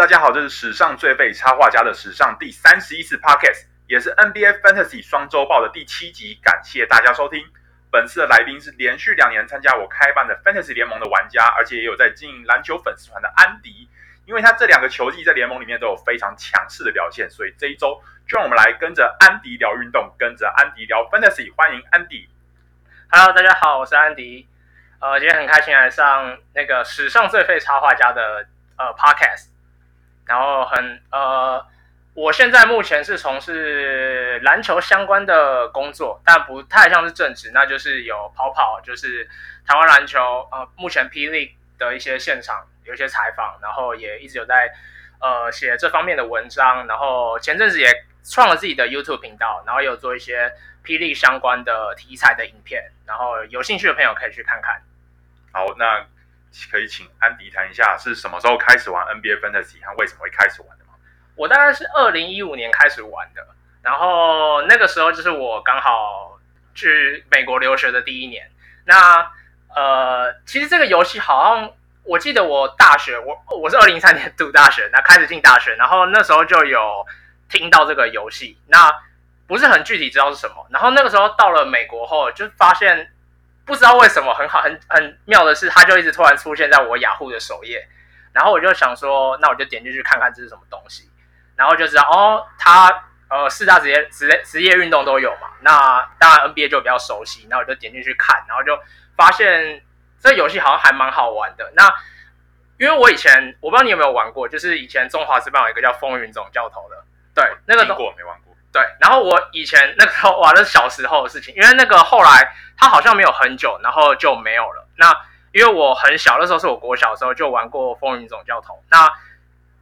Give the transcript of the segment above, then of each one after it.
大家好，这是史上最废插画家的史上第三十一次 Podcast，也是 NBA Fantasy 双周报的第七集。感谢大家收听。本次的来宾是连续两年参加我开办的 Fantasy 联盟的玩家，而且也有在经营篮球粉丝团的安迪。因为他这两个球季在联盟里面都有非常强势的表现，所以这一周就让我们来跟着安迪聊运动，跟着安迪聊 Fantasy。欢迎安迪。Hello，大家好，我是安迪。呃，今天很开心来上那个史上最废插画家的呃 Podcast。然后很呃，我现在目前是从事篮球相关的工作，但不太像是正职，那就是有跑跑，就是台湾篮球呃，目前霹雳的一些现场有一些采访，然后也一直有在呃写这方面的文章，然后前阵子也创了自己的 YouTube 频道，然后有做一些霹雳相关的题材的影片，然后有兴趣的朋友可以去看看。好，那。可以请安迪谈一下是什么时候开始玩 NBA Fantasy，和为什么会开始玩的吗？我大概是二零一五年开始玩的，然后那个时候就是我刚好去美国留学的第一年。那呃，其实这个游戏好像我记得我大学，我我是二零一三年读大学，那开始进大学，然后那时候就有听到这个游戏，那不是很具体知道是什么。然后那个时候到了美国后，就发现。不知道为什么很好很很妙的是，它就一直突然出现在我雅虎的首页，然后我就想说，那我就点进去看看这是什么东西，然后就知道哦，它呃四大职业职业职业运动都有嘛，那当然 NBA 就比较熟悉，那我就点进去看，然后就发现这游戏好像还蛮好玩的。那因为我以前我不知道你有没有玩过，就是以前中华职棒有一个叫风云总教头的，对，那个过没玩过。对，然后我以前那个时候玩的是小时候的事情，因为那个后来他好像没有很久，然后就没有了。那因为我很小的时候，是我国小时候就玩过风云总教头。那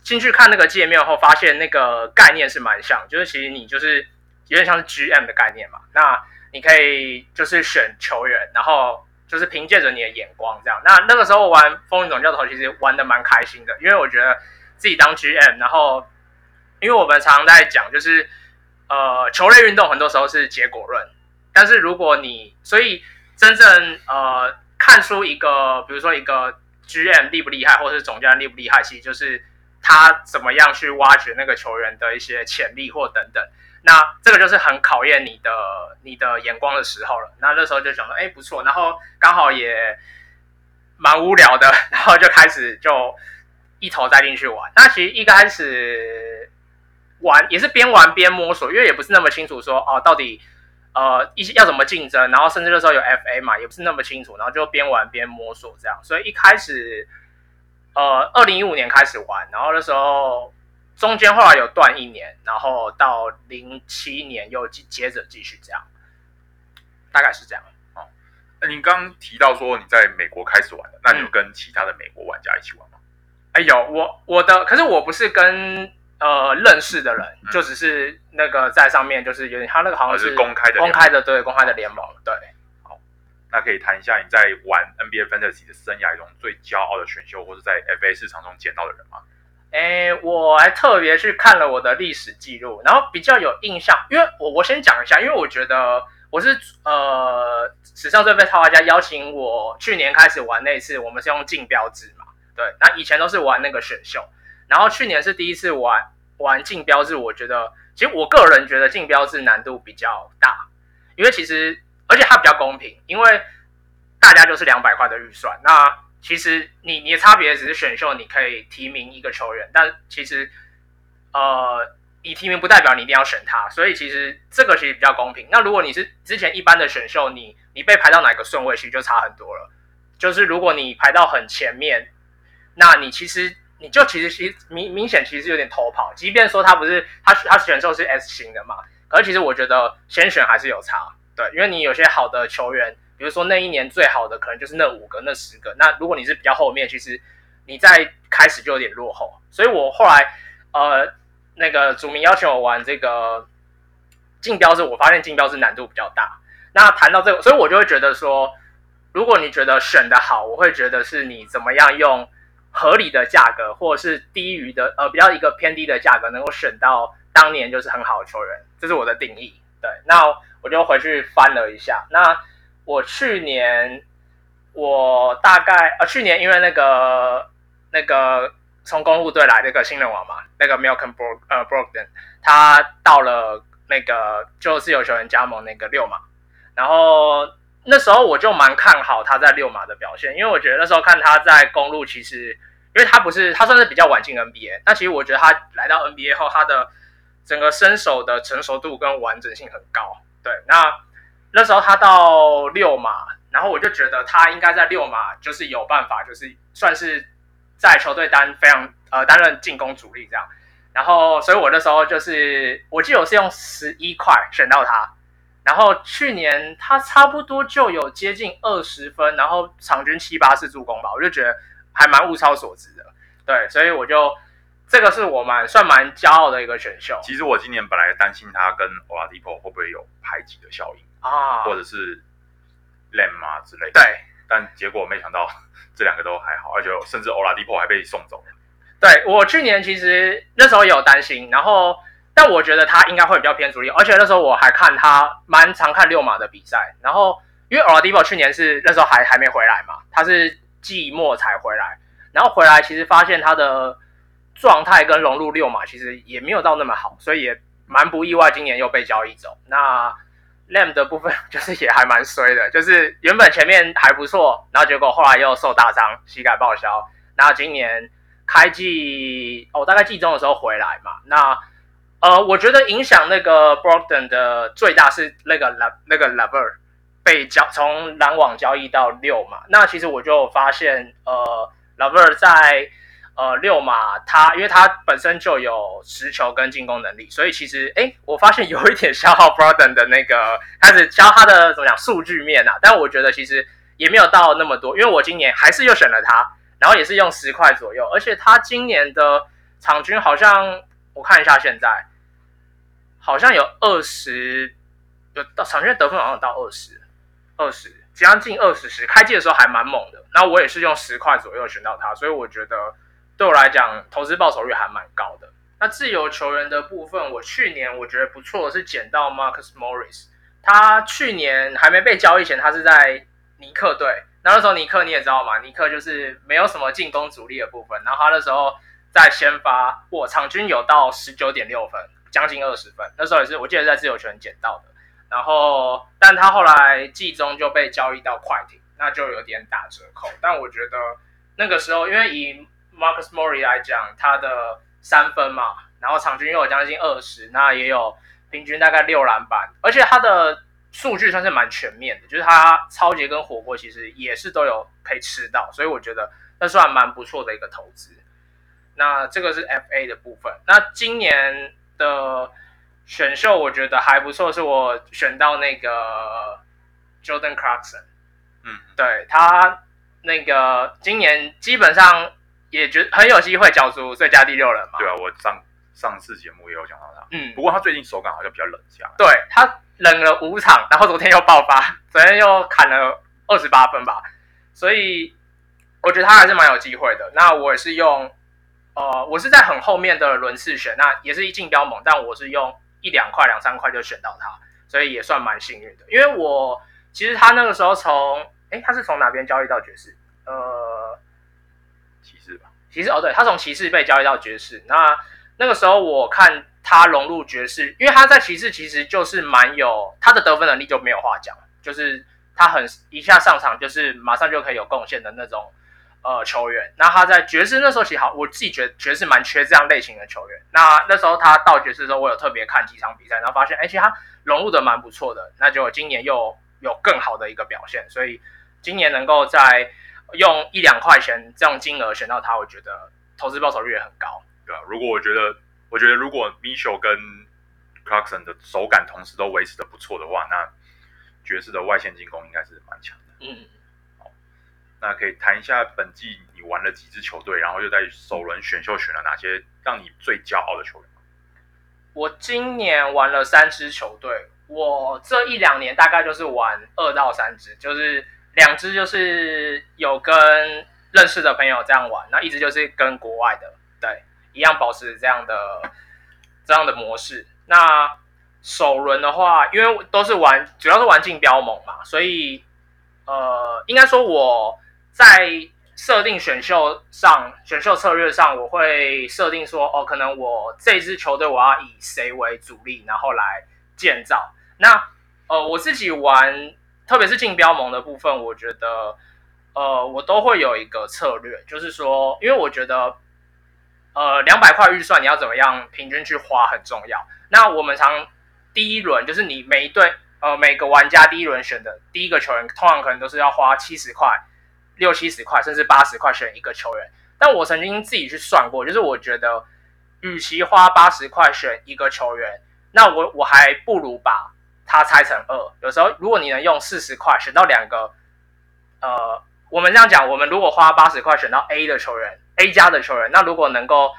进去看那个界面后，发现那个概念是蛮像，就是其实你就是有点像是 GM 的概念嘛。那你可以就是选球员，然后就是凭借着你的眼光这样。那那个时候玩风云总教头，其实玩的蛮开心的，因为我觉得自己当 GM，然后因为我们常常在讲就是。呃，球类运动很多时候是结果论，但是如果你所以真正呃看出一个，比如说一个 GM 厉不厉害，或者是总教练厉不厉害，其实就是他怎么样去挖掘那个球员的一些潜力或等等。那这个就是很考验你的你的眼光的时候了。那那时候就想说，哎，不错，然后刚好也蛮无聊的，然后就开始就一头栽进去玩。那其实一开始。玩也是边玩边摸索，因为也不是那么清楚说哦，到底呃一些要怎么竞争，然后甚至那时候有 FA 嘛，也不是那么清楚，然后就边玩边摸索这样。所以一开始呃，二零一五年开始玩，然后那时候中间后来有断一年，然后到零七年又接接着继续这样，大概是这样。哦，那您刚刚提到说你在美国开始玩的，那你有跟其他的美国玩家一起玩吗？哎有，我我的可是我不是跟。呃，认识的人就只是那个在上面，就是有点他那个好像是公开的，公开的对，公开的联盟对。好，那可以谈一下你在玩 NBA Fantasy 的生涯中最骄傲的选秀，或是在 FA 市场中捡到的人吗？哎，我还特别去看了我的历史记录，然后比较有印象，因为我我先讲一下，因为我觉得我是呃史上最被插画家邀请我去年开始玩那一次，我们是用竞标制嘛，对，那以前都是玩那个选秀。然后去年是第一次玩玩竞标制，我觉得其实我个人觉得竞标制难度比较大，因为其实而且它比较公平，因为大家就是两百块的预算，那其实你你的差别只是选秀，你可以提名一个球员，但其实呃你提名不代表你一定要选他，所以其实这个其实比较公平。那如果你是之前一般的选秀，你你被排到哪个顺位，其实就差很多了。就是如果你排到很前面，那你其实。你就其实其实明明显其实有点偷跑，即便说他不是他他选秀是 S 型的嘛，可是其实我觉得先选还是有差，对，因为你有些好的球员，比如说那一年最好的可能就是那五个那十个，那如果你是比较后面，其实你在开始就有点落后，所以我后来呃那个祖明邀请我玩这个竞标制，我发现竞标是难度比较大。那谈到这个，所以我就会觉得说，如果你觉得选的好，我会觉得是你怎么样用。合理的价格，或者是低于的，呃，比较一个偏低的价格，能够选到当年就是很好的球员，这是我的定义。对，那我就回去翻了一下。那我去年，我大概呃，去年因为那个那个从公鹿队来的个新人王嘛，那个 Milken Bro 呃 Brogdon，他到了那个就自由球员加盟那个六嘛，然后那时候我就蛮看好他在六马的表现，因为我觉得那时候看他在公路，其实因为他不是他算是比较晚进 NBA，那其实我觉得他来到 NBA 后，他的整个身手的成熟度跟完整性很高。对，那那时候他到六马，然后我就觉得他应该在六马就是有办法，就是算是。在球队担非常呃担任进攻主力这样，然后所以我那时候就是我记得我是用十一块选到他，然后去年他差不多就有接近二十分，然后场均七八次助攻吧，我就觉得还蛮物超所值的，对，所以我就这个是我蛮算蛮骄傲的一个选秀。其实我今年本来担心他跟 Oladipo 会不会有排挤的效应啊，或者是 Lamb 啊之类的，对，但结果没想到。这两个都还好，而且甚至欧拉迪波还被送走。对，我去年其实那时候也有担心，然后但我觉得他应该会比较偏主力，而且那时候我还看他蛮常看六马的比赛，然后因为欧拉迪波去年是那时候还还没回来嘛，他是季末才回来，然后回来其实发现他的状态跟融入六马其实也没有到那么好，所以也蛮不意外，今年又被交易走。那 Lamb 的部分就是也还蛮衰的，就是原本前面还不错，然后结果后来又受大伤，膝盖报销。然后今年开季哦，大概季中的时候回来嘛。那呃，我觉得影响那个 Brogdon 的最大是那个 l 那个 LeVert 被交从篮网交易到六嘛。那其实我就发现呃 LeVert 在。呃，溜马他，因为他本身就有持球跟进攻能力，所以其实，哎，我发现有一点消耗 b r o d e n 的那个开始消他的怎么讲数据面啊，但我觉得其实也没有到那么多，因为我今年还是又选了他，然后也是用十块左右，而且他今年的场均好像我看一下现在，好像有二十，有到场均得分好像到二十，二十将近二十十，开季的时候还蛮猛的，然后我也是用十块左右选到他，所以我觉得。对我来讲，投资报酬率还蛮高的。那自由球员的部分，我去年我觉得不错的，是捡到 Marcus Morris。他去年还没被交易前，他是在尼克队。那那时候尼克你也知道嘛，尼克就是没有什么进攻主力的部分。然后他那时候在先发，我场均有到十九点六分，将近二十分。那时候也是我记得在自由球员捡到的。然后，但他后来季中就被交易到快艇，那就有点打折扣。但我觉得那个时候，因为以 Marcus m o r i 来讲，他的三分嘛，然后场均又有将近二十，那也有平均大概六篮板，而且他的数据算是蛮全面的，就是他超级跟火锅其实也是都有可以吃到，所以我觉得那算蛮不错的一个投资。那这个是 FA 的部分，那今年的选秀我觉得还不错，是我选到那个 Jordan Clarkson，嗯，对，他那个今年基本上。也觉得很有机会角逐最佳第六人嘛？对啊，我上上次节目也有讲到他。嗯，不过他最近手感好像比较冷下来。对，他冷了五场，然后昨天又爆发，昨天又砍了二十八分吧。所以我觉得他还是蛮有机会的。那我也是用，呃，我是在很后面的轮次选，那也是一竞标猛，但我是用一两块、两三块就选到他，所以也算蛮幸运的。因为我其实他那个时候从，哎，他是从哪边交易到爵士？呃。骑士吧，骑士哦，对，他从骑士被交易到爵士。那那个时候我看他融入爵士，因为他在骑士其实就是蛮有他的得分能力就没有话讲，就是他很一下上场就是马上就可以有贡献的那种呃球员。那他在爵士那时候其实好，我自己觉得爵士蛮缺这样类型的球员。那那时候他到爵士的时候，我有特别看几场比赛，然后发现哎，其实他融入的蛮不错的。那就今年又有更好的一个表现，所以今年能够在。用一两块钱这种金额选到他，我觉得投资报酬率也很高，对啊，如果我觉得，我觉得如果 Mitchell 跟 Clarkson 的手感同时都维持的不错的话，那爵士的外线进攻应该是蛮强的。嗯，那可以谈一下本季你玩了几支球队，然后又在首轮选秀选了哪些让你最骄傲的球员？我今年玩了三支球队，我这一两年大概就是玩二到三支，就是。两支就是有跟认识的朋友这样玩，那一支就是跟国外的，对，一样保持这样的这样的模式。那首轮的话，因为都是玩，主要是玩竞标盟嘛，所以呃，应该说我在设定选秀上选秀策略上，我会设定说，哦，可能我这支球队我要以谁为主力，然后来建造。那呃，我自己玩，特别是竞标盟的部分，我觉得呃，我都会有一个策略，就是说，因为我觉得呃，两百块预算你要怎么样平均去花很重要。那我们常第一轮就是你每一队呃每个玩家第一轮选的第一个球员，通常可能都是要花七十块。六七十块，甚至八十块选一个球员，但我曾经自己去算过，就是我觉得，与其花八十块选一个球员，那我我还不如把它拆成二。有时候，如果你能用四十块选到两个，呃，我们这样讲，我们如果花八十块选到 A 的球员，A 加的球员，那如果能够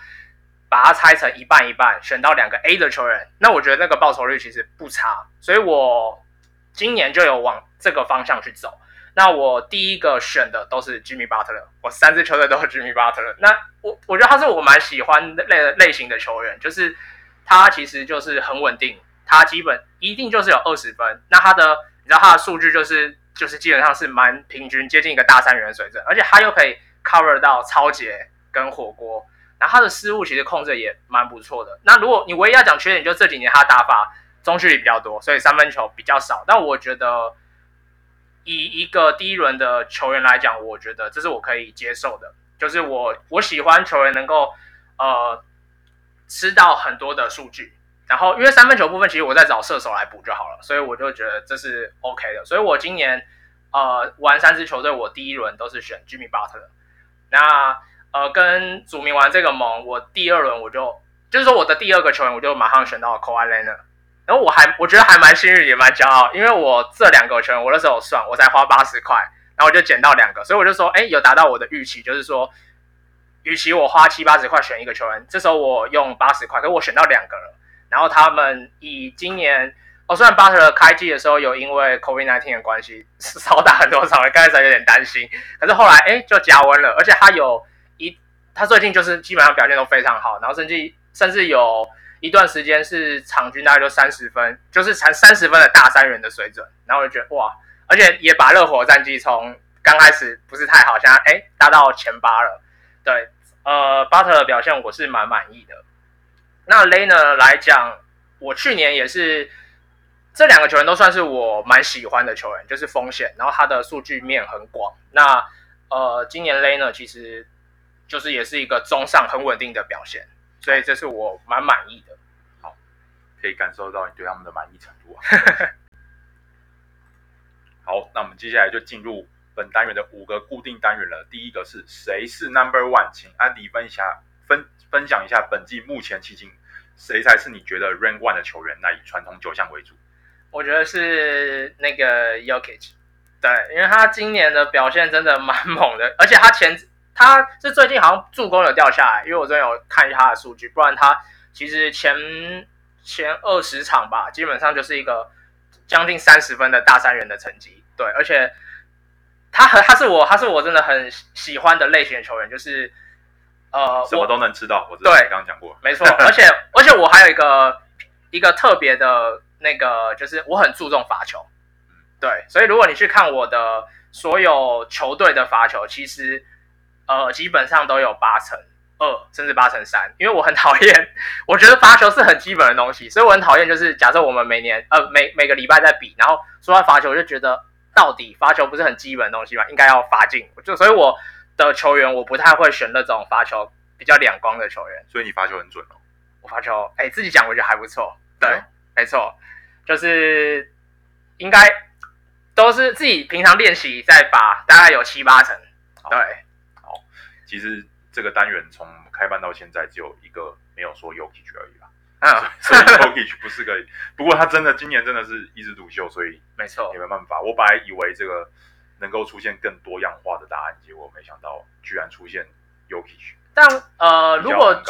把它拆成一半一半，选到两个 A 的球员，那我觉得那个报酬率其实不差。所以我今年就有往这个方向去走。那我第一个选的都是 Jimmy Butler，我三支球队都是 Jimmy Butler。那我我觉得他是我蛮喜欢类类型的球员，就是他其实就是很稳定，他基本一定就是有二十分。那他的你知道他的数据就是就是基本上是蛮平均，接近一个大三元水准，而且他又可以 cover 到抄截跟火锅，然后他的失误其实控制也蛮不错的。那如果你唯一要讲缺点，就这几年他打法中距离比较多，所以三分球比较少。但我觉得。以一个第一轮的球员来讲，我觉得这是我可以接受的，就是我我喜欢球员能够呃吃到很多的数据，然后因为三分球部分其实我在找射手来补就好了，所以我就觉得这是 OK 的，所以我今年呃玩三支球队，我第一轮都是选 Jimmy Butler，那呃跟祖明玩这个盟，我第二轮我就就是说我的第二个球员我就马上选到了 Kawhi Leonard。然后我还我觉得还蛮幸运，也蛮骄傲，因为我这两个球员，我那时候算，我才花八十块，然后我就捡到两个，所以我就说，哎，有达到我的预期，就是说，与其我花七八十块选一个球员，这时候我用八十块，可是我选到两个了。然后他们以今年，哦，虽然巴特勒开季的时候有因为 COVID-19 的关系少打很多场，刚开始有点担心，可是后来哎就加温了，而且他有一，他最近就是基本上表现都非常好，然后甚至甚至有。一段时间是场均大概就三十分，就是才三十分的大三元的水准，然后我就觉得哇，而且也把热火战绩从刚开始不是太好，现在哎达到前八了。对，呃，巴特的表现我是蛮满意的。那雷呢来讲，我去年也是这两个球员都算是我蛮喜欢的球员，就是锋线，然后他的数据面很广。那呃，今年雷呢其实就是也是一个中上很稳定的表现。所以这是我蛮满意的，好，可以感受到你对他们的满意程度啊。好，那我们接下来就进入本单元的五个固定单元了。第一个是谁是 Number One，请安迪分享分分享一下本季目前迄今谁才是你觉得 Rank One 的球员？那以传统九项为主。我觉得是那个 Jokic，对，因为他今年的表现真的蛮猛的，而且他前。他是最近好像助攻有掉下来，因为我真的有看一下他的数据，不然他其实前前二十场吧，基本上就是一个将近三十分的大三元的成绩。对，而且他和他是我他是我真的很喜欢的类型的球员，就是呃，什么都能吃到。我对刚刚讲过，没错。而且而且我还有一个一个特别的那个，就是我很注重罚球。对，所以如果你去看我的所有球队的罚球，其实。呃，基本上都有八成二，甚至八成三，因为我很讨厌，我觉得罚球是很基本的东西，所以我很讨厌，就是假设我们每年呃每每个礼拜在比，然后说到罚球，我就觉得到底罚球不是很基本的东西吗？应该要罚进，就所以我的球员我不太会选那种罚球比较两光的球员。所以你罚球很准哦？我罚球，哎，自己讲我觉得还不错，对，嗯、没错，就是应该都是自己平常练习在罚，大概有七八成，对。其实这个单元从开办到现在，只有一个没有说 Jokic 而已啦。啊，所以 Jokic 不是个，不过他真的今年真的是一枝独秀，所以没错，也没办法。我本来以为这个能够出现更多样化的答案，结果没想到居然出现 Jokic。但呃，如果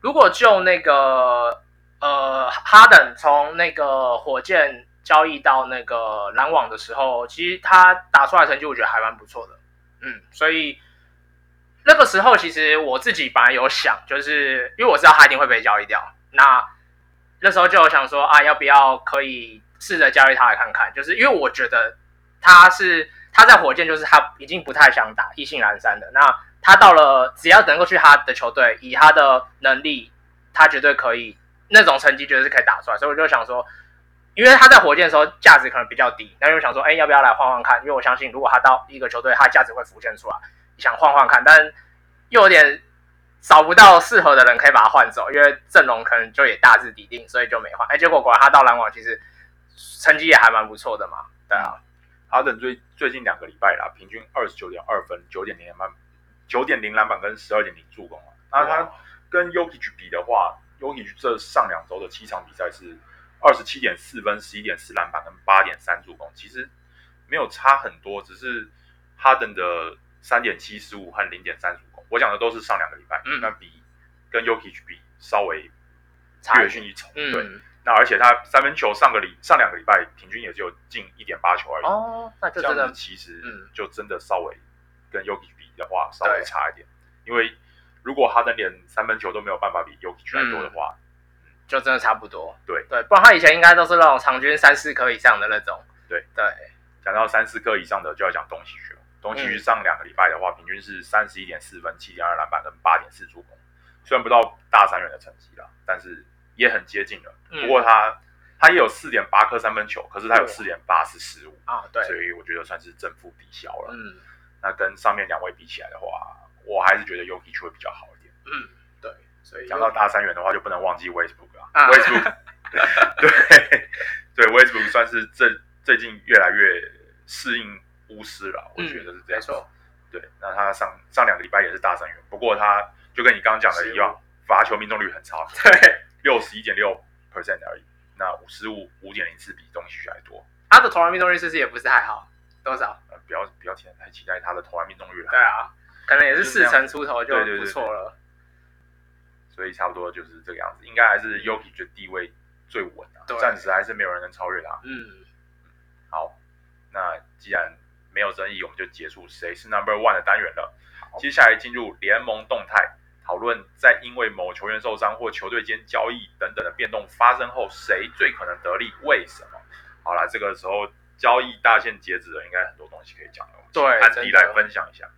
如果就那个呃哈登从那个火箭交易到那个篮网的时候，其实他打出来的成绩我觉得还蛮不错的。嗯，所以。那个时候，其实我自己本来有想，就是因为我知道他一定会被交易掉。那那时候就有想说啊，要不要可以试着交易他来看看？就是因为我觉得他是他在火箭就是他已经不太想打意兴阑珊的。那他到了只要能够去他的球队，以他的能力，他绝对可以那种成绩绝对是可以打出来。所以我就想说，因为他在火箭的时候价值可能比较低，那就想说，哎，要不要来换换看？因为我相信，如果他到一个球队，他的价值会浮现出来，想换换看，但又有点。找不到适合的人可以把他换走，因为阵容可能就也大致底定，所以就没换。哎，结果果然他到篮网，其实成绩也还蛮不错的嘛。对啊，哈登最最近两个礼拜啦，平均二十九点二分，九点零篮板，九点零篮板跟十二点零助攻啊。那他跟 Jokic 比的话，Jokic 这上两周的七场比赛是二十七点四分，十一点四篮板跟八点三助攻，其实没有差很多，只是哈登的三点七十五和零点三十五。我讲的都是上两个礼拜，嗯，那比跟 Jokic 比稍微略逊一筹，对。嗯、那而且他三分球上个礼上两个礼拜平均也就进一点八球而已，哦，那就真的其实就真的稍微跟 Jokic 比的话稍微差一点，因为如果哈登连三分球都没有办法比来多的话，嗯，就真的差不多，对。对，不然他以前应该都是那种场均三四颗以上的那种，对。对。讲到三四颗以上的就要讲东西区了。东契奇上两个礼拜的话，平均是三十一点四分、七点二篮板跟八点四助攻，虽然不到大三元的成绩啦，但是也很接近了。不过他他也有四点八颗三分球，可是他有四点八是失误啊，对，所以我觉得算是正负抵消了。嗯，那跟上面两位比起来的话，我还是觉得 Jokic 会比较好一点。嗯，对，所以讲到大三元的话，就不能忘记 Westbrook 啊。Westbrook，对对，Westbrook 算是最最近越来越适应。巫师了，我觉得是这样。没错，对，那他上上两个礼拜也是大三元，不过他就跟你刚刚讲的一样，罚球命中率很差，对，六十一点六 percent 而已。那五失误五点零四比东契奇还多。他的投篮命中率是不是也不是太好？多少？呃，不要不要期太期待他的投篮命中率了。对啊，可能也是四成出头就不错了。所以差不多就是这个样子，应该还是 Jokic 的地位最稳的，暂时还是没有人能超越他。嗯，好，那既然没有争议，我们就结束谁是 Number One 的单元了。接下来进入联盟动态讨论，在因为某球员受伤或球队间交易等等的变动发生后，谁最可能得利？为什么？好了，这个时候交易大限截止了，应该很多东西可以讲了。对，安迪来分享一下。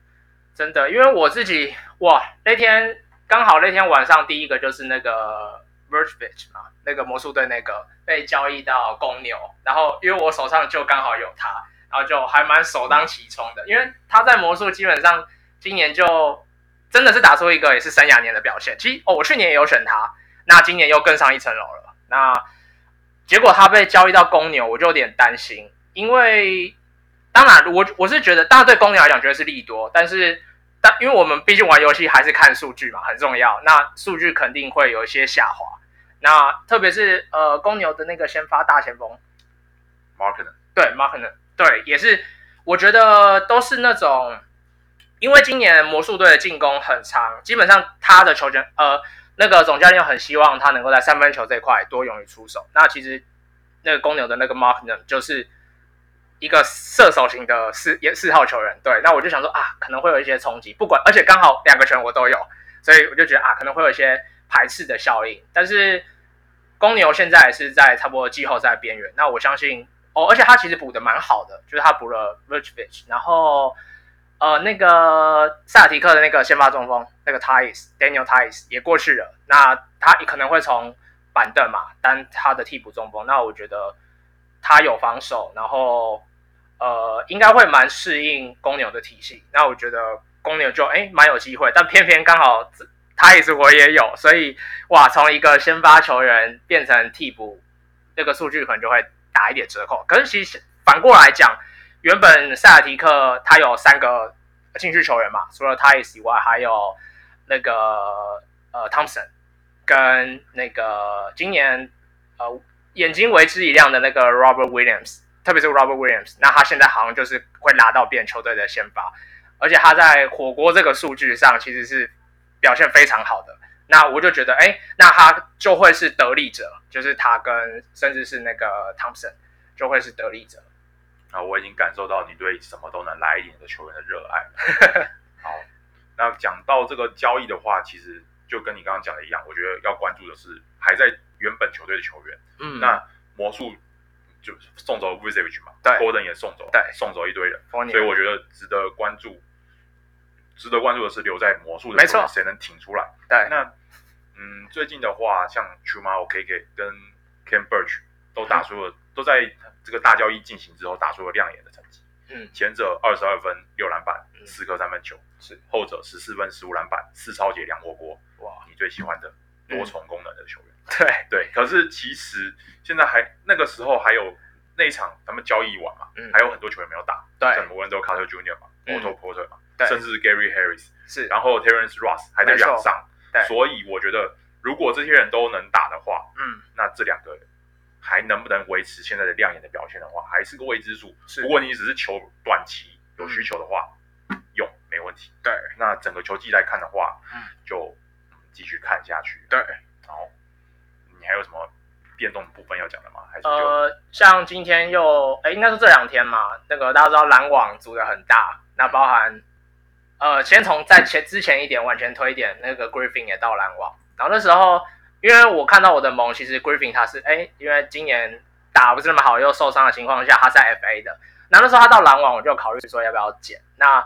真的，因为我自己哇，那天刚好那天晚上第一个就是那个 Vucevic 嘛，那个魔术队那个被交易到公牛，然后因为我手上就刚好有他。然后就还蛮首当其冲的，因为他在魔术基本上今年就真的是打出一个也是生涯年的表现。其实哦，我去年也有选他，那今年又更上一层楼了。那结果他被交易到公牛，我就有点担心，因为当然我我是觉得，当然对公牛来讲觉得是利多，但是但因为我们毕竟玩游戏还是看数据嘛，很重要。那数据肯定会有一些下滑。那特别是呃公牛的那个先发大前锋，Markkanen，对 Markkanen。对，也是，我觉得都是那种，因为今年魔术队的进攻很长，基本上他的球权，呃，那个总教练很希望他能够在三分球这一块多勇于出手。那其实那个公牛的那个 Marken 就是一个射手型的四也四号球员。对，那我就想说啊，可能会有一些冲击，不管，而且刚好两个球员我都有，所以我就觉得啊，可能会有一些排斥的效应。但是公牛现在也是在差不多季后赛边缘，那我相信。哦，而且他其实补的蛮好的，就是他补了 Vucevic，然后呃那个塞尔提克的那个先发中锋那个 Theis Daniel Theis 也过去了，那他也可能会从板凳嘛当他的替补中锋，那我觉得他有防守，然后呃应该会蛮适应公牛的体系，那我觉得公牛就哎蛮有机会，但偏偏刚好 Theis 我也有，所以哇从一个先发球员变成替补，这个数据可能就会。打一点折扣，可是其实反过来讲，原本塞尔提克他有三个禁区球员嘛，除了他以外，还有那个呃汤普森跟那个今年呃眼睛为之一亮的那个 Robert Williams，特别是 Robert Williams，那他现在好像就是会拉到别人球队的先发，而且他在火锅这个数据上其实是表现非常好的。那我就觉得，哎，那他就会是得利者，就是他跟甚至是那个汤普森就会是得利者。啊，我已经感受到你对什么都能来一点的球员的热爱。好，那讲到这个交易的话，其实就跟你刚刚讲的一样，我觉得要关注的是还在原本球队的球员。嗯，那魔术就送走 Vucevic 嘛，对，Gordon 也送走，对，送走一堆人，所以我觉得值得关注。值得关注的是留在魔术的时候谁能挺出来。对，那嗯，最近的话，像 Chuma Okeke 跟 Khem Birch 都打出了，嗯、都在这个大交易进行之后打出了亮眼的成绩。嗯，前者二十二分六篮板四颗、嗯、三分球，是后者十四分十五篮板四抄截两火锅。哇，你最喜欢的多重功能的球员？嗯、对对，可是其实现在还那个时候还有那一场他们交易完嘛，嗯，还有很多球员没有打，对，像 Wendell Carter Jr. 嘛、嗯、Otto Porter 嘛。甚至 Gary Harris 是，然后 Terrence Ross 还在场上，对，所以我觉得如果这些人都能打的话，嗯，那这两个还能不能维持现在的亮眼的表现的话，还是个未知数。是，如果你只是求短期有需求的话，嗯、用没问题。对，那整个球季来看的话，嗯，就继续看下去。对，然后你还有什么变动的部分要讲的吗？还是就呃，像今天又哎，应该是这两天嘛，那个大家知道篮网组的很大，那包含。呃，先从在前之前一点往前推一点，那个 Griffin 也到篮网，然后那时候，因为我看到我的盟，其实 Griffin 他是哎，因为今年打不是那么好，又受伤的情况下，他在 FA 的，那那时候他到篮网，我就考虑说要不要捡。那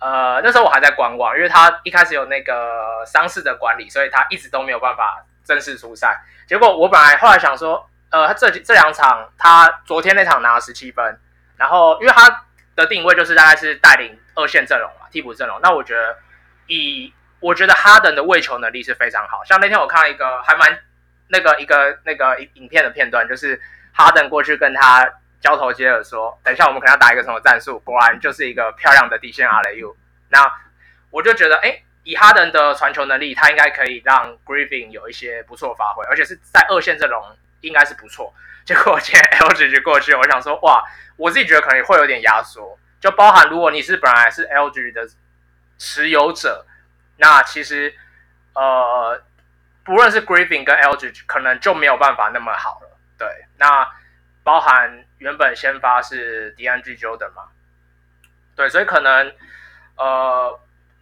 呃，那时候我还在观望，因为他一开始有那个伤势的管理，所以他一直都没有办法正式出赛。结果我本来后来想说，呃，他这这两场，他昨天那场拿了十七分，然后因为他的定位就是大概是带领。二线阵容嘛，替补阵容。那我觉得以，我觉得哈登的喂球能力是非常好。像那天我看了一个还蛮那个一个那个影片的片段，就是哈登过去跟他交头接耳说：“等一下我们可能要打一个什么战术。”果然就是一个漂亮的底线阿雷 U。那我就觉得，哎，以哈登的传球能力，他应该可以让 Griffin 有一些不错发挥，而且是在二线阵容应该是不错。结果今天 Aldridge 过去，我想说，哇，我自己觉得可能会有点压缩。就包含，如果你是本来是 LG 的持有者，那其实呃，不论是 Griffin 跟 LG，可能就没有办法那么好了。对，那包含原本先发是 d n g Jordan 嘛，对，所以可能呃，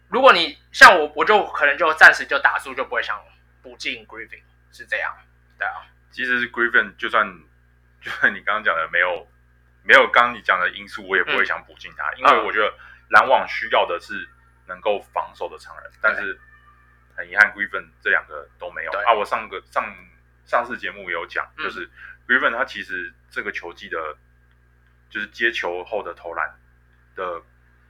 如果你像我，我就可能就暂时就打住，就不会想补进 Griffin，是这样。对啊，其实 Griffin 就算 就算你刚刚讲的没有。没有刚刚你讲的因素，我也不会想补进他，嗯，因为我觉得篮网需要的是能够防守的常人，但是很遗憾，Griffin 这两个都没有啊。我上个上上次节目也有讲，就是 Griffin 他其实这个球技的，就是接球后的投篮的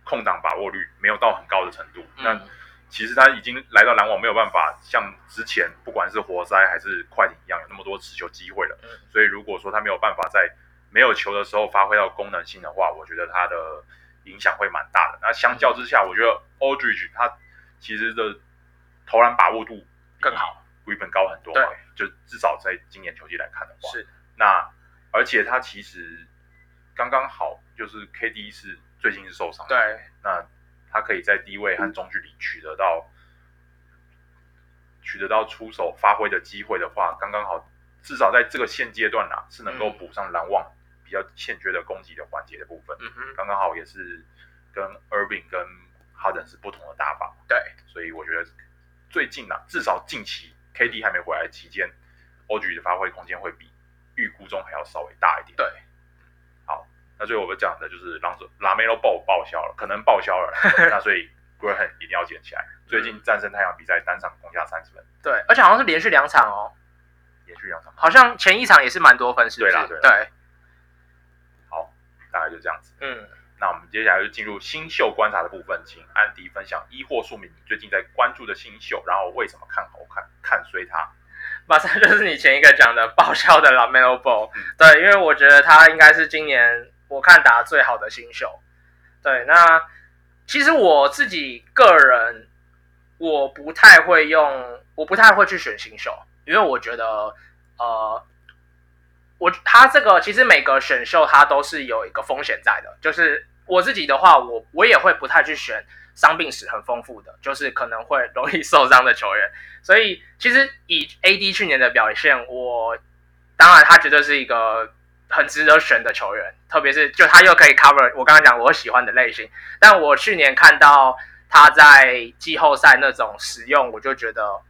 空档把握率没有到很高的程度。那、嗯、其实他已经来到篮网，没有办法像之前不管是活塞还是快艇一样有那么多持球机会了。所以如果说他没有办法在没有球的时候发挥到功能性的话，我觉得他的影响会蛮大的。那相较之下，我觉得 Aldridge 他其实的投篮把握度更好，Griffin 高很多嘛。对，就至少在今年球季来看的话，是。那而且他其实刚刚好，就是 KD 是最近是受伤，对。那他可以在低位和中距离取得到取得到出手发挥的机会的话，刚刚好，至少在这个现阶段啊，是能够补上篮网。比较欠缺的攻击的环节的部分，嗯哼，刚刚好也是跟 Irving 跟 Harden 是不同的打法，对，所以我觉得最近啊，至少近期 KD 还没回来期间，Aldridge 的发挥空间会比预估中还要稍微大一点。对，好，那最后我们讲的就是让 LaMelo Ball 报销了，可能报销了，那所以 Graham 一定要捡起来。最近战胜太阳比赛单场攻下三十分，对，而且好像是连续两场哦，连续两场，好像前一场也是蛮多分，是不是？对啦，对，对。大概就这样子。嗯，那我们接下来就进入新秀观察的部分，请安迪分享一或数名你最近在关注的新秀，然后为什么看好看看衰他。马上就是你前一个讲的报销的 LaMelo Ball，嗯，对，因为我觉得他应该是今年我看打最好的新秀。对，那其实我自己个人我不太会用，我不太会去选新秀，因为我觉得呃。我他这个其实每个选秀他都是有一个风险在的，就是我自己的话，我我也会不太去选伤病史很丰富的，就是可能会容易受伤的球员。所以其实以 AD 去年的表现，我当然他绝对是一个很值得选的球员，特别是就他又可以 cover 我刚刚讲我喜欢的类型。但我去年看到他在季后赛那种使用，我就觉得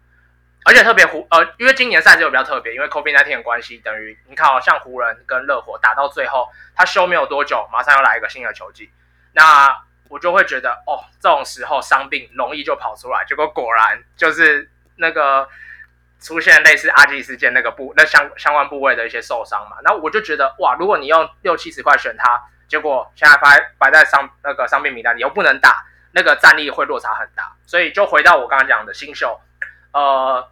而且特别湖呃，因为今年赛制又比较特别，因为 COVID-19 的关系，等于你看哦，像湖人跟热火打到最后，他休没有多久，马上要来一个新的球季，那我就会觉得哦，这种时候伤病容易就跑出来，结果果然就是那个出现类似阿基事件那个部那相相关部位的一些受伤嘛，那我就觉得哇，如果你用六七十块选他，结果现在摆摆在伤那个伤病名单，你又不能打，那个战力会落差很大，所以就回到我刚刚讲的新秀，呃。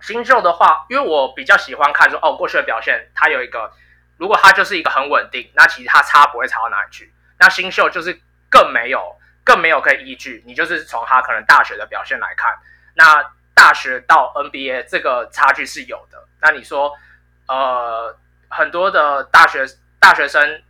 新秀的话，因为我比较喜欢看说，哦，过去的表现，他有一个，如果他就是一个很稳定，那其实他差不会差到哪里去。那新秀就是更没有，更没有可以依据，你就是从他可能大学的表现来看，那大学到 NBA 这个差距是有的。那你说，呃，很多的大学大学生，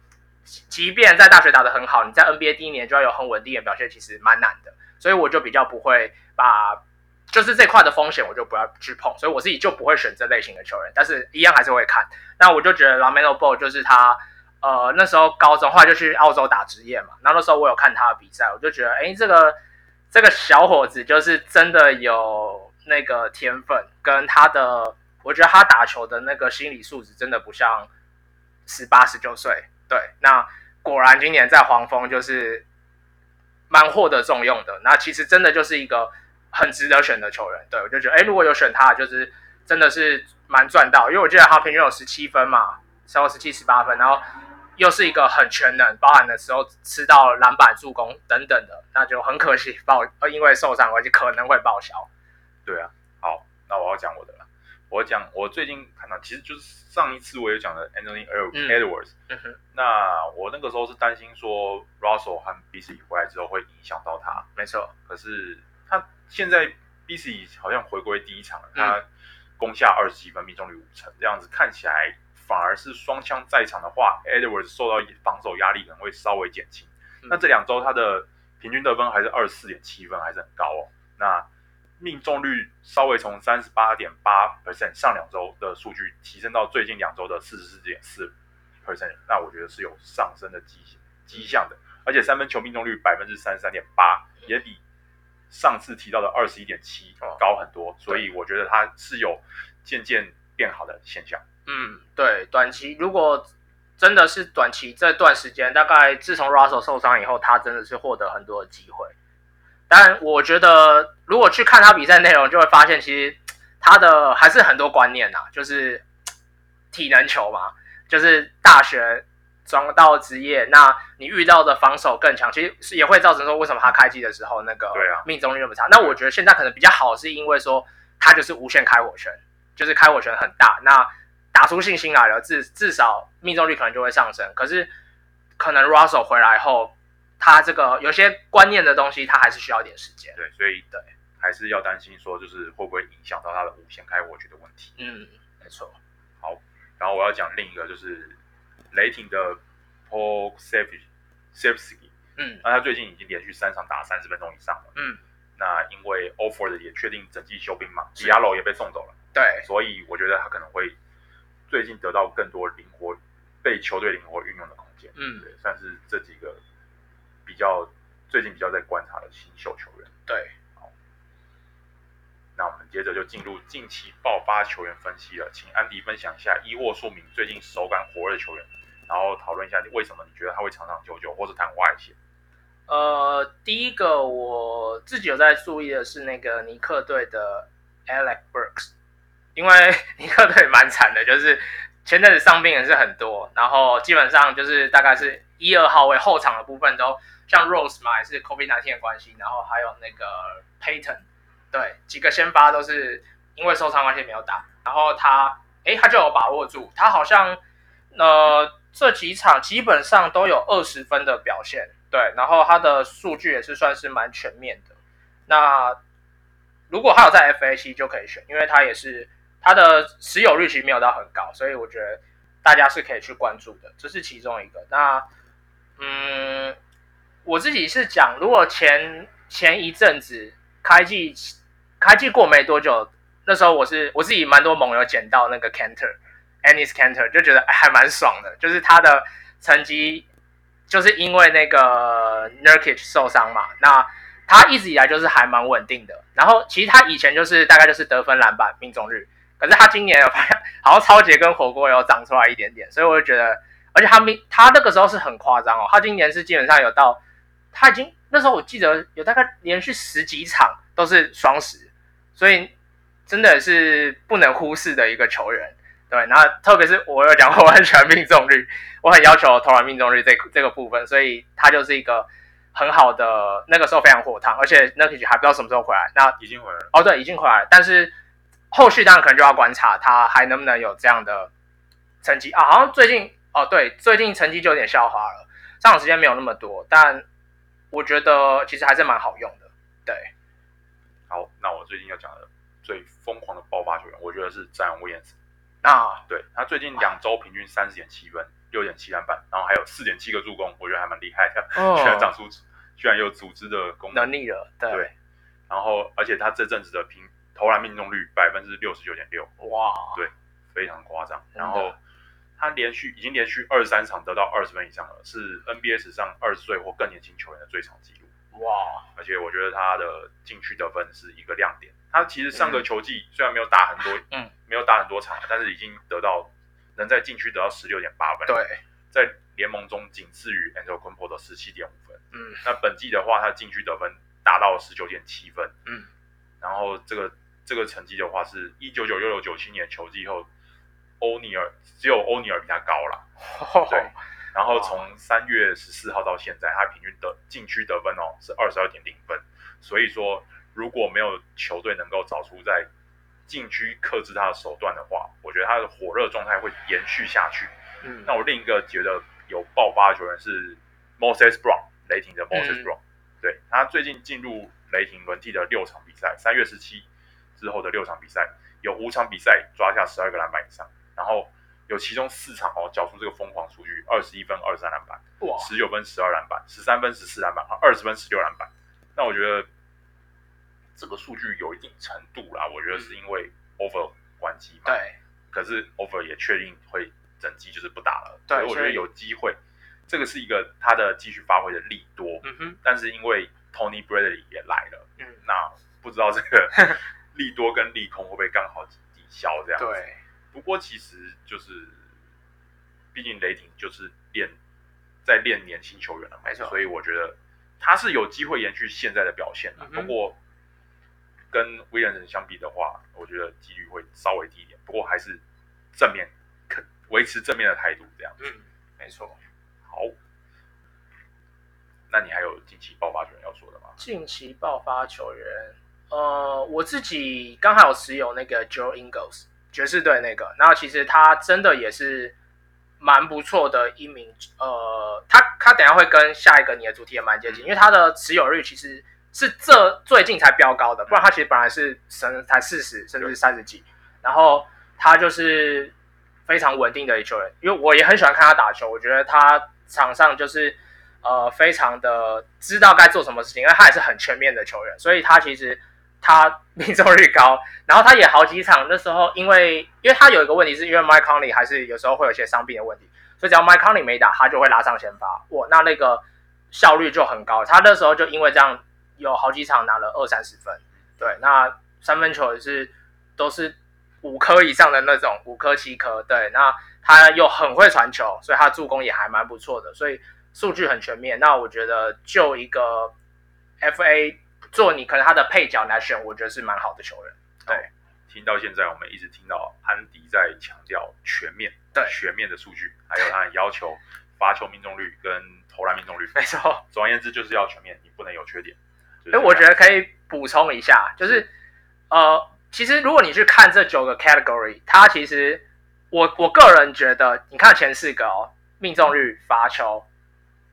即便在大学打得很好，你在 NBA 第一年就要有很稳定的表现，其实蛮难的。所以我就比较不会把。就是这块的风险，我就不要去碰，所以我自己就不会选这类型的球员，但是一样还是会看。那我就觉得 LaMelo Ball 就是他，呃，那时候高中后来就去澳洲打职业嘛。那那时候我有看他的比赛，我就觉得，哎，这个这个小伙子就是真的有那个天分，跟他的，我觉得他打球的那个心理素质真的不像十八十九岁。对，那果然今年在黄蜂就是蛮获得重用的。那其实真的就是一个。很值得选的球员，对，我就觉得，哎，如果有选他，就是真的是蛮赚到，因为我记得他平均有十七分嘛，超过十七、十八分，然后又是一个很全能，包含的时候吃到篮板、助攻等等的，那就很可惜报，因为受伤关系可能会报销。对啊，好，那我要讲我的了，我讲我最近看到，其实就是上一次我有讲的 Anthony Edwards，那我那个时候是担心说 Russell 和 Beasley 回来之后会影响到他，没错，可是。他现在 Beasley 好像回归第一场了，他攻下二十几分，命中率五成，这样子看起来反而是双枪在场的话，Edwards 受到防守压力可能会稍微减轻。那这两周他的平均得分还是二十四点七分，还是很高哦。那命中率稍微从三十八点八 percent 上两周的数据提升到最近两周的四十四点四 percent，那我觉得是有上升的迹迹象的。而且三分球命中率百分之三十三点八，也比。上次提到的二十一点七高很多，哦，所以我觉得他是有渐渐变好的现象。嗯，对，短期如果真的是短期这段时间，大概自从 Russell 受伤以后，他真的是获得很多的机会。但我觉得如果去看他比赛内容，就会发现其实他的还是很多观念呐，啊，就是体能球嘛，就是大学。转到职业，那你遇到的防守更强，其实也会造成说，为什么他开机的时候那个命中率那么差？那我觉得现在可能比较好，是因为说他就是无限开火权，就是开火权很大，那打出信心来了，至至少命中率可能就会上升。可是可能 Russell 回来后，他这个有些观念的东西，他还是需要一点时间。对，所以对，还是要担心说，就是会不会影响到他的无限开火权的问题。嗯，没错。好，然后我要讲另一个就是。雷霆的 Paul Savage，Savsky，嗯，那他最近已经连续三场打三十分钟以上了，嗯，那因为 Horford 也确定整季休兵嘛，Diallo 也被送走了，对，所以我觉得他可能会最近得到更多灵活被球队灵活运用的空间，嗯，对，算是这几个比较最近比较在观察的新秀球员，对。好那我们接着就进入近期爆发球员分析了，请安迪分享一下伊沃数名最近手感火热的球员，然后讨论一下你为什么你觉得他会长长久久，或者谈外线。呃，第一个我自己有在注意的是那个尼克队的 Alex Burks，因为尼克队蛮惨的，就是前阵子伤病也是很多，然后基本上就是大概是一二号位后场的部分都像 Rose 嘛，也是 COVID-19 的关系，然后还有那个 Payton。对，几个先发都是因为受伤关系没有打，然后他，诶，他就有把握住，他好像，呃，这几场基本上都有二十分的表现，对，然后他的数据也是算是蛮全面的。那如果他有在 FA7 就可以选，因为他也是他的持有率其实没有到很高，所以我觉得大家是可以去关注的，这是其中一个。那，嗯，我自己是讲，如果前前一阵子开季。开季过没多久，那时候我是我自己蛮多盟友捡到那个 Canter，Anis Canter 就觉得还蛮爽的，就是他的成绩就是因为那个 Nurkic 受伤嘛，那他一直以来就是还蛮稳定的。然后其实他以前就是大概就是得分、篮板、命中率，可是他今年有发现好像抄截跟火锅有长出来一点点，所以我就觉得，而且他命他那个时候是很夸张哦，他今年是基本上有到他已经那时候我记得有大概连续十几场都是双十，所以真的是不能忽视的一个球员。对，然后特别是我有讲过，我很喜欢命中率，我很要求投篮命中率这 这个部分，所以他就是一个很好的，那个时候非常火烫，而且 Nurkic 还不知道什么时候回来。那已经回来了。哦，对，已经回来了，但是后续当然可能就要观察他还能不能有这样的成绩啊。好像最近哦，对，最近成绩就有点下滑了，上场时间没有那么多，但我觉得其实还是蛮好用的。对，好，那我最近要讲的最疯狂的爆发球员，我觉得是 Zion Williamson。啊，对，他最近两周平均三十点七分，六点七篮板，然后还有四点七个助攻，我觉得还蛮厉害的。哦，居然长出，居然有组织的功能力了。对，对，然后而且他这阵子的平投篮命中率百分之六十九点六，哇，对，非常夸张。然后他连续已经连续二十三场得到二十分以上了，是 NBA 史上二十岁或更年轻球员的最长纪录。哇，而且我觉得他的禁区得分是一个亮点。他其实上个球季虽然没有打很多，嗯，没有打很多场，但是已经得到能在禁区得到十六点八分，对，在联盟中仅次于 Antetokounmpo 的十七点五分，嗯，那本季的话，他禁区得分达到了十九点七分，嗯，然后这个这个成绩的话是一九九六九七年球季后，欧尼尔只有欧尼尔比他高了，哦，对，然后从三月十四号到现在，他平均得禁区得分哦是二十二点零分，所以说。如果没有球队能够找出在禁区克制他的手段的话，我觉得他的火热状态会延续下去。嗯，那我另一个觉得有爆发的球员是 Moses Brown，雷霆的 Moses Brown，嗯。对，他最近进入雷霆轮替的六场比赛，三月十七之后的六场比赛，有五场比赛抓下十二个篮板以上，然后有其中四场哦，缴出这个疯狂数据：二十一分、二十三篮板，哇，十九分、十二篮板，十三分、十四篮板，二十分、十六篮板。那我觉得。这个数据有一定程度啦，我觉得是因为 over 关机嘛。对。可是 over 也确定会整季就是不打了。对。所以我觉得有机会，这个是一个他的继续发挥的利多。嗯哼。但是因为 Tony Bradley 也来了，嗯，那不知道这个 利多跟利空会不会刚好抵消这样子。对。不过其实就是，毕竟雷霆就是练在练年轻球员了，没错。所以我觉得他是有机会延续现在的表现的。嗯、不过。跟威廉人相比的话，我觉得几率会稍微低一点，不过还是正面，肯维持正面的态度这样。嗯，没错。好，那你还有近期爆发球员要说的吗？近期爆发球员，呃，我自己刚好持有那个 Joe Ingles 爵士队那个，然后其实他真的也是蛮不错的一名，呃，他他等下会跟下一个你的主题也蛮接近，因为他的持有率其实。是这最近才飙高的，不然他其实本来是神才四十甚至是三十几，然后他就是非常稳定的一球员，因为我也很喜欢看他打球，我觉得他场上就是呃非常的知道该做什么事情，因为他也是很全面的球员，所以他其实他命 中率高，然后他也好几场那时候因为因为他有一个问题是因为 Mike Conley 还是有时候会有些伤病的问题，所以只要 Mike Conley 没打，他就会拉上先发，哇，那那个效率就很高，他那时候就因为这样。有好几场拿了二三十分，对，那三分球也是都是五颗以上的那种，五颗七颗，对，那他又很会传球，所以他助攻也还蛮不错的，所以数据很全面。那我觉得就一个 FA 做你可能他的配角来选，我觉得是蛮好的球员。对，听到现在我们一直听到安迪在强调全面，对，全面的数据，还有他要求罚球命中率跟投篮命中率，没错。总而言之就是要全面，你不能有缺点。哎，我觉得可以补充一下，就是，呃，其实如果你去看这九个 category，它其实我我个人觉得，你看前四个哦，命中率、罚球，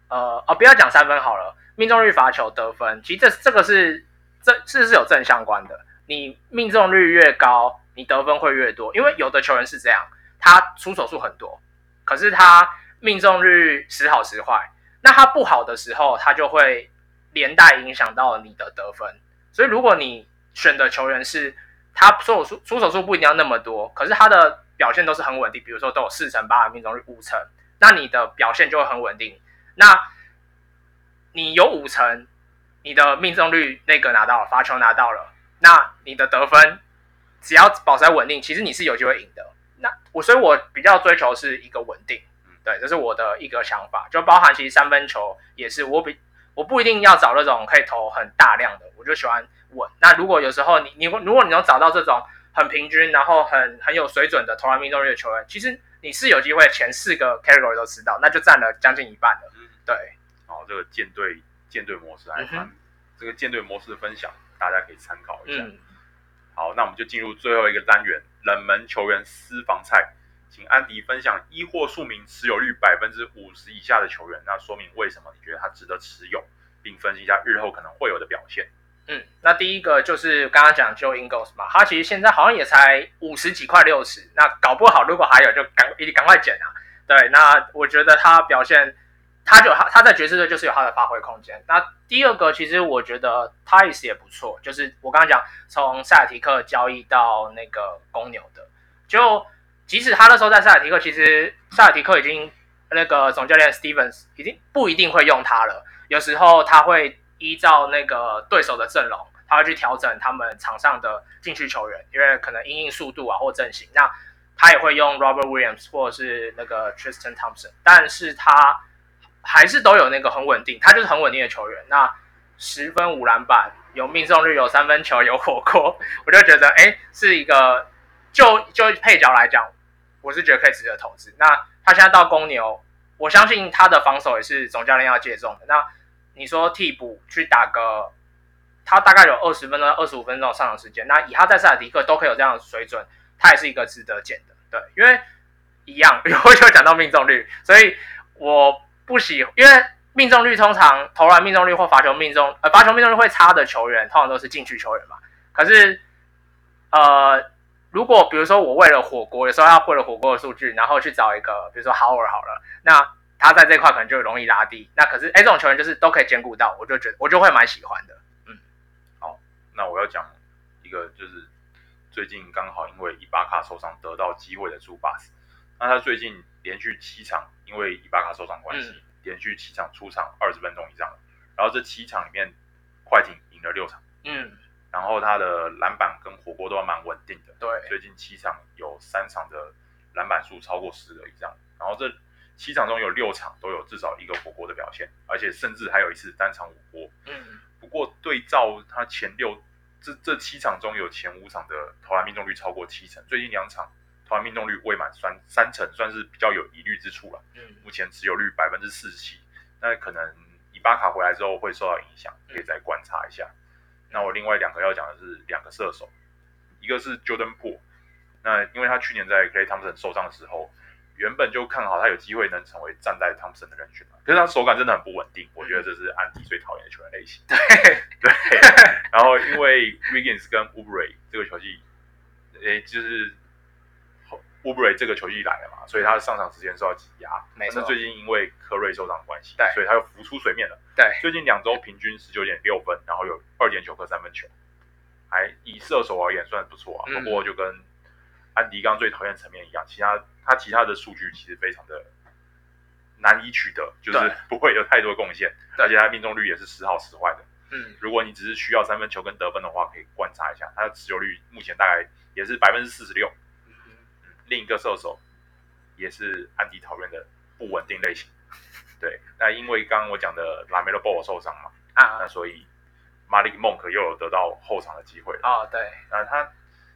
呃，哦，不要讲三分好了，命中率、罚球、得分，其实这这个是这是是有正相关的。你命中率越高，你得分会越多，因为有的球员是这样，他出手数很多，可是他命中率时好时坏，那他不好的时候，他就会。连带影响到你的得分，所以如果你选的球员是他出手数出手数不一定要那么多，可是他的表现都是很稳定，比如说都有四成八的命中率，五成，那你的表现就会很稳定。那你有五成，你的命中率那个拿到了，罚球拿到了，那你的得分只要保持在稳定，其实你是有机会赢的。那我所以，我比较追求是一个稳定，对，这是我的一个想法，就包含其实三分球也是我比我不一定要找那种可以投很大量的，我就喜欢稳。那如果有时候你你如果你能找到这种很平均，然后很很有水准的投篮命中率的球员，其实你是有机会前四个 category 都吃到，那就占了将近一半了。嗯，对。哦，这个舰队舰队模式还蛮、嗯、这个舰队模式的分享，大家可以参考一下。嗯、好，那我们就进入最后一个单元，冷门球员私房菜，请安迪分享一或数名持有率百分之五十以下的球员，那说明为什么你觉得他值得持有，并分析一下日后可能会有的表现。嗯，那第一个就是刚刚讲 Joe Ingles 嘛，他其实现在好像也才五十几块六十，那搞不好如果还有就赶一定赶快减啊。对，那我觉得他表现，他就他他在爵士队就是有他的发挥空间。那第二个其实我觉得 Theis 也不错，就是我刚刚讲从塞尔提克交易到那个公牛的，就即使他那时候在塞尔提克，其实塞尔提克已经那个总教练 Stevens 已经不一定会用他了，有时候他会。依照那个对手的阵容，他会去调整他们场上的禁区球员，因为可能因应速度啊或阵型，那他也会用 Robert Williams 或者是那个 Tristan Thompson，但是他还是都有那个很稳定，他就是很稳定的球员。那十分五篮板，有命中率，有三分球，有火锅，我就觉得哎，是一个就就配角来讲，我是觉得可以值得投资。那他现在到公牛，我相信他的防守也是总教练要借重的。那你说替补去打个，他大概有二十分钟二十五分钟上场时间，那以他在塞尔迪克都可以有这样的水准，他也是一个值得捡的。对，因为一样，我就讲到命中率，所以我不喜，因为命中率通常投篮命中率或罚球命中，呃，罚球命中率会差的球员，通常都是禁区球员嘛。可是，呃，如果比如说我为了火锅，有时候要为了火锅的数据，然后去找一个，比如说 Howard 好了，那。他在这块可能就容易拉低，那可是哎，这种球员就是都可以兼顾到，我就觉得我就会蛮喜欢的。嗯，好，那我要讲一个就是最近刚好因为伊巴卡受伤得到机会的朱巴斯，那他最近连续七场因为伊巴卡受伤关系，嗯、连续七场出场二十分钟以上，然后这七场里面快艇赢了六场，嗯，然后他的篮板跟火锅都还蛮稳定的，对，最近七场有三场的篮板数超过十个以上，然后这。七场中有六场都有至少一个火锅的表现，而且甚至还有一次单场五锅。嗯，不过对照他前六这这七场中有前五场的投篮命中率超过七成，最近两场投篮命中率未满三三成，算是比较有疑虑之处了。嗯，目前持有率百分之四十七，那可能伊巴卡回来之后会受到影响，可以再观察一下。那我另外两个要讲的是两个射手，一个是 Jordan Poole，那因为他去年在 Clay Thompson 受伤的时候。原本就看好他有机会能成为站在 Thompson 的人选，可是他手感真的很不稳定，我觉得这是安迪最讨厌的球员类型。对对，然后因为 Wiggins 跟 Oubre 这个球技，诶，就是 Oubre 这个球季来了嘛，所以他的上场时间受到挤压。没错。最近因为科瑞受伤关系，对，所以他又浮出水面了。对，最近两周平均十九点六分，然后有二点九颗三分球，还以射手而言算不错啊。不过就跟安迪刚刚最讨厌层面一样，其他。他其他的数据其实非常的难以取得，就是 不会有太多贡献，而且他命中率也是时好时坏的。嗯，如果你只是需要三分球跟得分的话，可以观察一下他的持球率，目前大概也是百分之四十六。嗯，另一个射手也是安迪讨厌的不稳定类型。对，那因为刚刚我讲的 LaMelo Ball 受伤嘛，啊，那所以 Malik Monk 又有得到后场的机会。哦，对，那他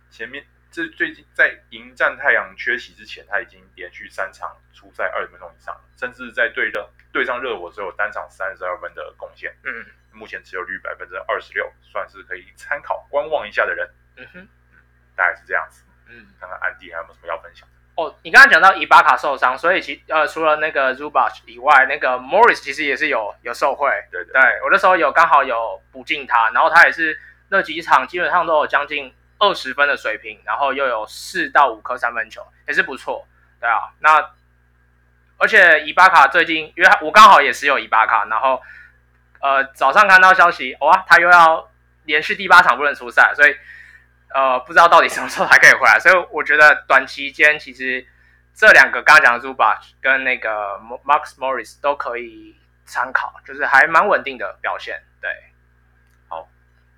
前面。这最近在迎战太阳缺席之前，他已经连续三场出赛二十分钟以上，甚至在对热对上热火只有单场三十二分的贡献。嗯，目前持有率百分之二十六，算是可以参考观望一下的人。嗯哼，大概是这样子。嗯，看看安迪还有没有什么要分享的。哦，你刚刚讲到伊巴卡受伤，所以其呃除了那个 Zubac 以外，那个 Morris 其实也是有有受惠。对对，对，我那时候有刚好有补进他，然后他也是那几场基本上都有将近。二十分的水平，然后又有四到五颗三分球，也是不错，对啊。那而且伊巴卡最近，因为我刚好也持有伊巴卡，然后呃早上看到消息，哇，他又要连续第八场不能出赛，所以呃不知道到底什么时候才可以回来。所以我觉得短期间其实这两个刚刚讲的 Zubac 跟那个 Marcus Morris 都可以参考，就是还蛮稳定的表现，对。好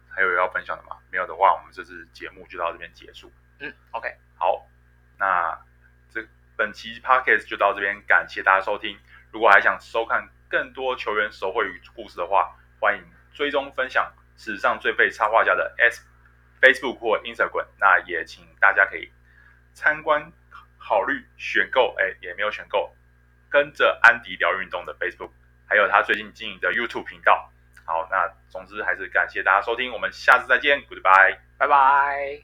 还有要分享的吗？没有的话，我们这次节目就到这边结束。嗯，OK，好，那这本期 Podcast 就到这边，感谢大家收听。如果还想收看更多球员手绘与故事的话，欢迎追踪分享史上最被插画家的 S Facebook 或 Instagram。那也请大家可以参观考虑选购，哎，也没有选购，跟着安迪聊运动的 Facebook，还有他最近经营的 YouTube 频道。好，那总之还是感谢大家收听，我们下次再见，Goodbye，拜拜。